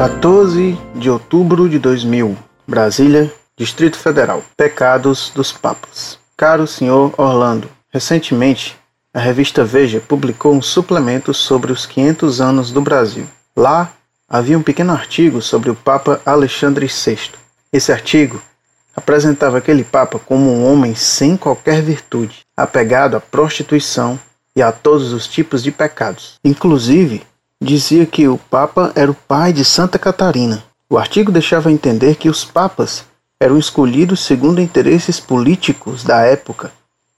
14 de outubro de 2000, Brasília, Distrito Federal. Pecados dos Papas. Caro senhor Orlando, recentemente a revista Veja publicou um suplemento sobre os 500 anos do Brasil. Lá havia um pequeno artigo sobre o Papa Alexandre VI. Esse artigo apresentava aquele Papa como um homem sem qualquer virtude, apegado à prostituição e a todos os tipos de pecados. Inclusive, dizia que o Papa era o pai de Santa Catarina. O artigo deixava entender que os papas eram escolhidos segundo interesses políticos da época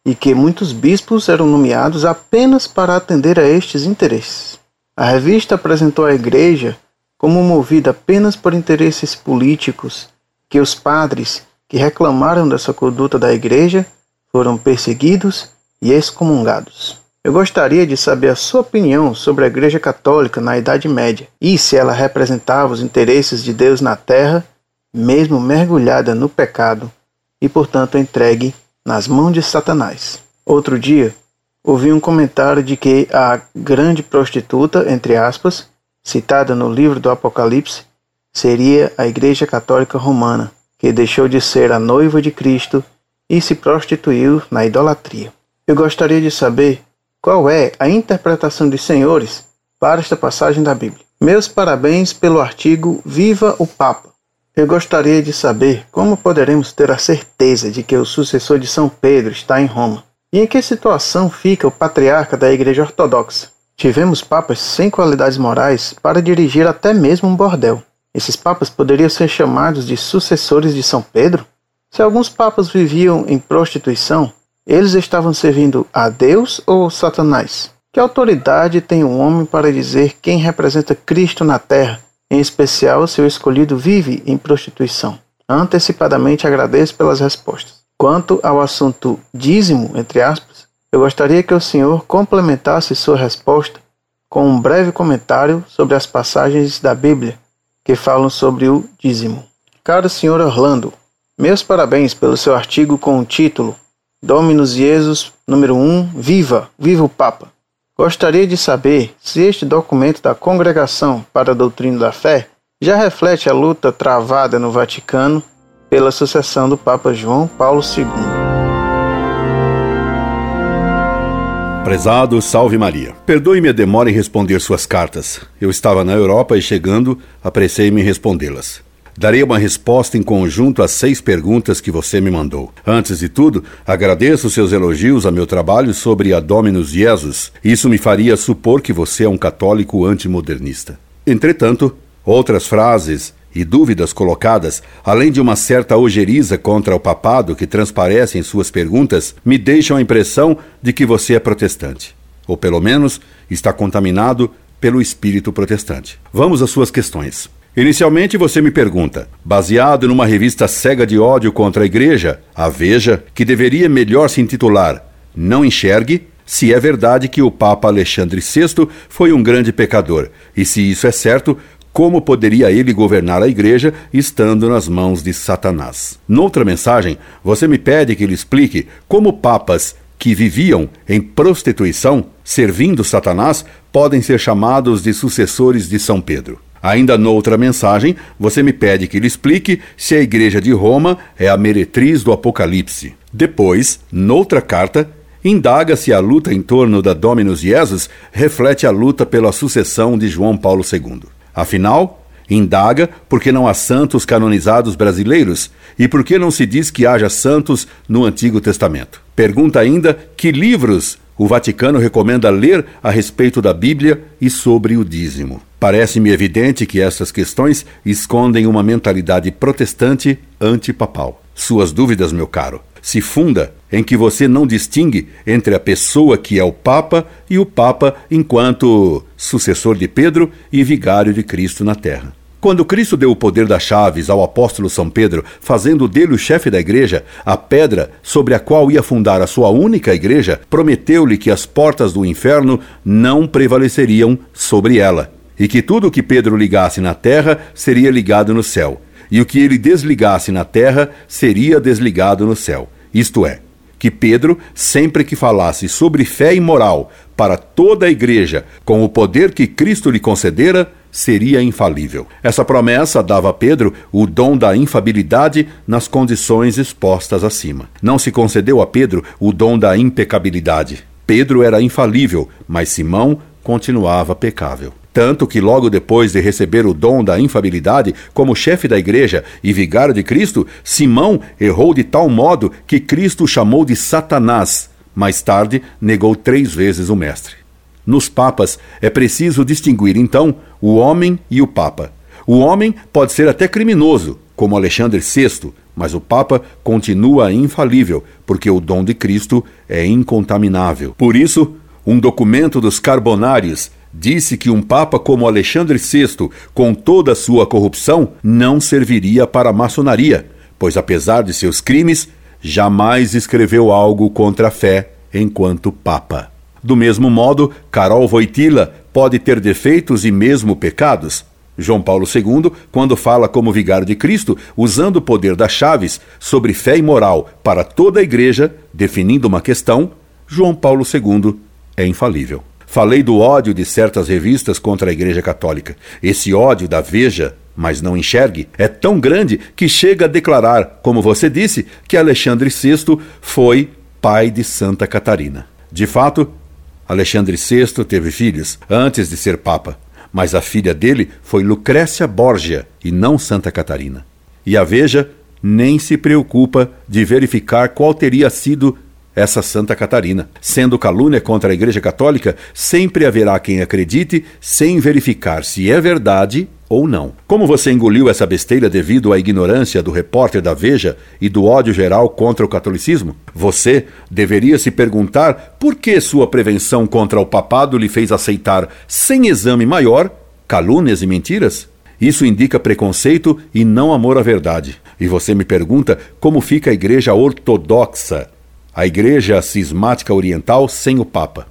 e que muitos bispos eram nomeados apenas para atender a estes interesses. A revista apresentou a Igreja como movida apenas por interesses políticos, que os padres que reclamaram dessa conduta da Igreja foram perseguidos e excomungados. Eu gostaria de saber a sua opinião sobre a Igreja Católica na Idade Média e se ela representava os interesses de Deus na terra, mesmo mergulhada no pecado e, portanto, entregue nas mãos de Satanás. Outro dia, ouvi um comentário de que a grande prostituta, entre aspas, citada no livro do Apocalipse, seria a Igreja Católica Romana, que deixou de ser a noiva de Cristo e se prostituiu na idolatria. Eu gostaria de saber qual é a interpretação dos senhores para esta passagem da Bíblia? Meus parabéns pelo artigo Viva o Papa. Eu gostaria de saber como poderemos ter a certeza de que o sucessor de São Pedro está em Roma. E em que situação fica o patriarca da Igreja Ortodoxa? Tivemos papas sem qualidades morais para dirigir até mesmo um bordel. Esses papas poderiam ser chamados de sucessores de São Pedro? Se alguns papas viviam em prostituição, eles estavam servindo a Deus ou Satanás? Que autoridade tem um homem para dizer quem representa Cristo na terra, em especial se o escolhido vive em prostituição? Antecipadamente agradeço pelas respostas. Quanto ao assunto dízimo, entre aspas, eu gostaria que o senhor complementasse sua resposta com um breve comentário sobre as passagens da Bíblia que falam sobre o dízimo. Caro senhor Orlando, meus parabéns pelo seu artigo com o título Dominus Jesus, número 1, Viva, Viva o Papa. Gostaria de saber se este documento da Congregação para a Doutrina da Fé já reflete a luta travada no Vaticano pela sucessão do Papa João Paulo II. Prezado, salve Maria. Perdoe-me a demora em responder suas cartas. Eu estava na Europa e chegando, apressei-me em respondê-las. Darei uma resposta em conjunto às seis perguntas que você me mandou. Antes de tudo, agradeço seus elogios a meu trabalho sobre a Dominus Jesus. Isso me faria supor que você é um católico antimodernista. Entretanto, outras frases e dúvidas colocadas, além de uma certa ojeriza contra o papado que transparece em suas perguntas, me deixam a impressão de que você é protestante. Ou pelo menos está contaminado pelo espírito protestante. Vamos às suas questões. Inicialmente você me pergunta, baseado numa revista cega de ódio contra a igreja, a Veja, que deveria melhor se intitular Não Enxergue, se é verdade que o Papa Alexandre VI foi um grande pecador, e se isso é certo, como poderia ele governar a igreja estando nas mãos de Satanás? Noutra mensagem, você me pede que lhe explique como papas que viviam em prostituição, servindo Satanás, podem ser chamados de sucessores de São Pedro. Ainda noutra mensagem, você me pede que lhe explique se a Igreja de Roma é a meretriz do Apocalipse. Depois, noutra carta, indaga se a luta em torno da Dominus Jesus reflete a luta pela sucessão de João Paulo II. Afinal, indaga por que não há santos canonizados brasileiros e por que não se diz que haja santos no Antigo Testamento. Pergunta ainda que livros o Vaticano recomenda ler a respeito da Bíblia e sobre o dízimo. Parece-me evidente que essas questões escondem uma mentalidade protestante antipapal. Suas dúvidas, meu caro, se funda em que você não distingue entre a pessoa que é o Papa e o Papa enquanto sucessor de Pedro e vigário de Cristo na terra. Quando Cristo deu o poder das chaves ao apóstolo São Pedro, fazendo dele o chefe da igreja, a pedra sobre a qual ia fundar a sua única igreja, prometeu-lhe que as portas do inferno não prevaleceriam sobre ela, e que tudo o que Pedro ligasse na terra seria ligado no céu, e o que ele desligasse na terra seria desligado no céu. Isto é, que Pedro, sempre que falasse sobre fé e moral para toda a igreja, com o poder que Cristo lhe concedera, seria infalível. Essa promessa dava a Pedro o dom da infabilidade nas condições expostas acima. Não se concedeu a Pedro o dom da impecabilidade. Pedro era infalível, mas Simão continuava pecável. Tanto que, logo depois de receber o dom da infabilidade como chefe da igreja e vigário de Cristo, Simão errou de tal modo que Cristo o chamou de Satanás. Mais tarde, negou três vezes o Mestre. Nos papas é preciso distinguir, então, o homem e o papa. O homem pode ser até criminoso, como Alexandre VI, mas o papa continua infalível, porque o dom de Cristo é incontaminável. Por isso, um documento dos Carbonários disse que um papa como Alexandre VI, com toda a sua corrupção, não serviria para a maçonaria, pois apesar de seus crimes, jamais escreveu algo contra a fé enquanto papa. Do mesmo modo, Carol Voitila pode ter defeitos e mesmo pecados. João Paulo II, quando fala como vigário de Cristo, usando o poder das chaves sobre fé e moral para toda a igreja, definindo uma questão, João Paulo II é infalível. Falei do ódio de certas revistas contra a Igreja Católica. Esse ódio da Veja, mas não enxergue, é tão grande que chega a declarar, como você disse, que Alexandre VI foi pai de Santa Catarina. De fato, Alexandre VI teve filhos antes de ser Papa, mas a filha dele foi Lucrécia Borgia e não Santa Catarina. E a Veja nem se preocupa de verificar qual teria sido essa Santa Catarina. Sendo calúnia contra a Igreja Católica, sempre haverá quem acredite sem verificar se é verdade ou não. Como você engoliu essa besteira devido à ignorância do repórter da Veja e do ódio geral contra o catolicismo? Você deveria se perguntar por que sua prevenção contra o papado lhe fez aceitar, sem exame maior, calúnias e mentiras? Isso indica preconceito e não amor à verdade. E você me pergunta como fica a igreja ortodoxa, a igreja cismática oriental sem o Papa.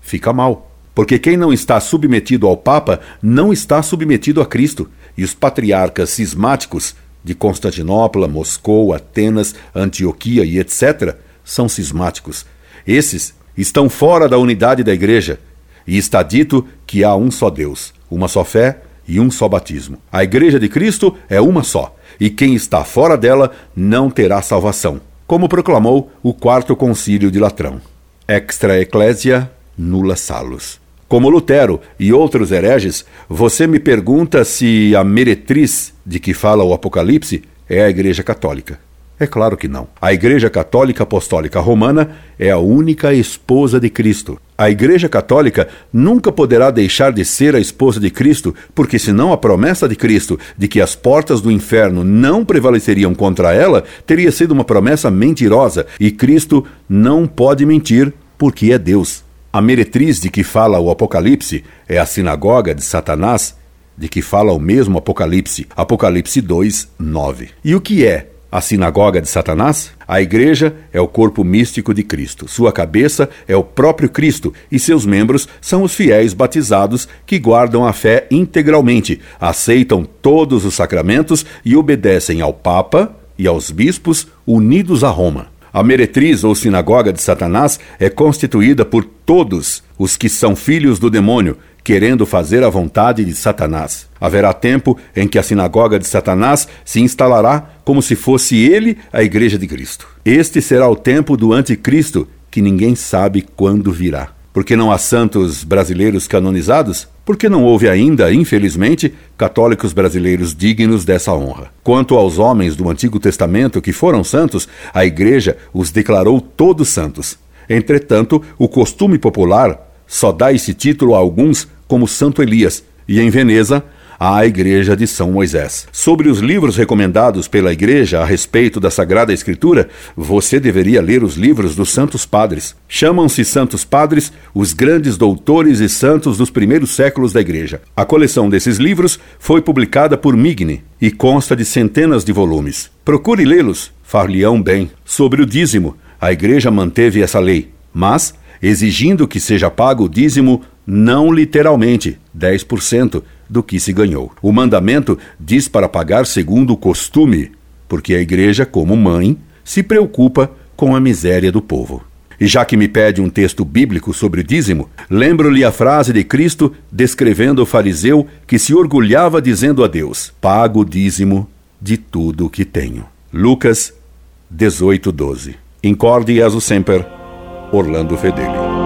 Fica mal. Porque quem não está submetido ao Papa não está submetido a Cristo. E os patriarcas cismáticos de Constantinopla, Moscou, Atenas, Antioquia e etc. são cismáticos. Esses estão fora da unidade da igreja. E está dito que há um só Deus, uma só fé e um só batismo. A igreja de Cristo é uma só, e quem está fora dela não terá salvação, como proclamou o quarto concílio de Latrão. Extra Ecclesia nulla salus. Como Lutero e outros hereges, você me pergunta se a meretriz de que fala o Apocalipse é a Igreja Católica. É claro que não. A Igreja Católica Apostólica Romana é a única esposa de Cristo. A Igreja Católica nunca poderá deixar de ser a esposa de Cristo, porque senão a promessa de Cristo de que as portas do inferno não prevaleceriam contra ela teria sido uma promessa mentirosa, e Cristo não pode mentir porque é Deus. A meretriz de que fala o Apocalipse é a sinagoga de Satanás, de que fala o mesmo Apocalipse, Apocalipse 2, 9. E o que é a sinagoga de Satanás? A igreja é o corpo místico de Cristo. Sua cabeça é o próprio Cristo e seus membros são os fiéis batizados que guardam a fé integralmente, aceitam todos os sacramentos e obedecem ao Papa e aos bispos unidos a Roma. A meretriz ou sinagoga de Satanás é constituída por todos os que são filhos do demônio, querendo fazer a vontade de Satanás. Haverá tempo em que a sinagoga de Satanás se instalará como se fosse ele a igreja de Cristo. Este será o tempo do anticristo, que ninguém sabe quando virá. Porque não há santos brasileiros canonizados? Porque não houve ainda, infelizmente, católicos brasileiros dignos dessa honra. Quanto aos homens do Antigo Testamento que foram santos, a Igreja os declarou todos santos. Entretanto, o costume popular só dá esse título a alguns, como Santo Elias, e em Veneza, à Igreja de São Moisés. Sobre os livros recomendados pela Igreja a respeito da Sagrada Escritura, você deveria ler os livros dos Santos Padres. Chamam-se Santos Padres os grandes doutores e santos dos primeiros séculos da Igreja. A coleção desses livros foi publicada por Migne e consta de centenas de volumes. Procure lê-los, far-lhe-ão bem. Sobre o dízimo, a Igreja manteve essa lei, mas exigindo que seja pago o dízimo não literalmente, 10%, do que se ganhou. O mandamento diz para pagar segundo o costume, porque a igreja, como mãe, se preocupa com a miséria do povo. E já que me pede um texto bíblico sobre o dízimo, lembro-lhe a frase de Cristo descrevendo o fariseu que se orgulhava dizendo a Deus: Pago o dízimo de tudo o que tenho. Lucas 18:12. Incorde e semper, Orlando Fedeli.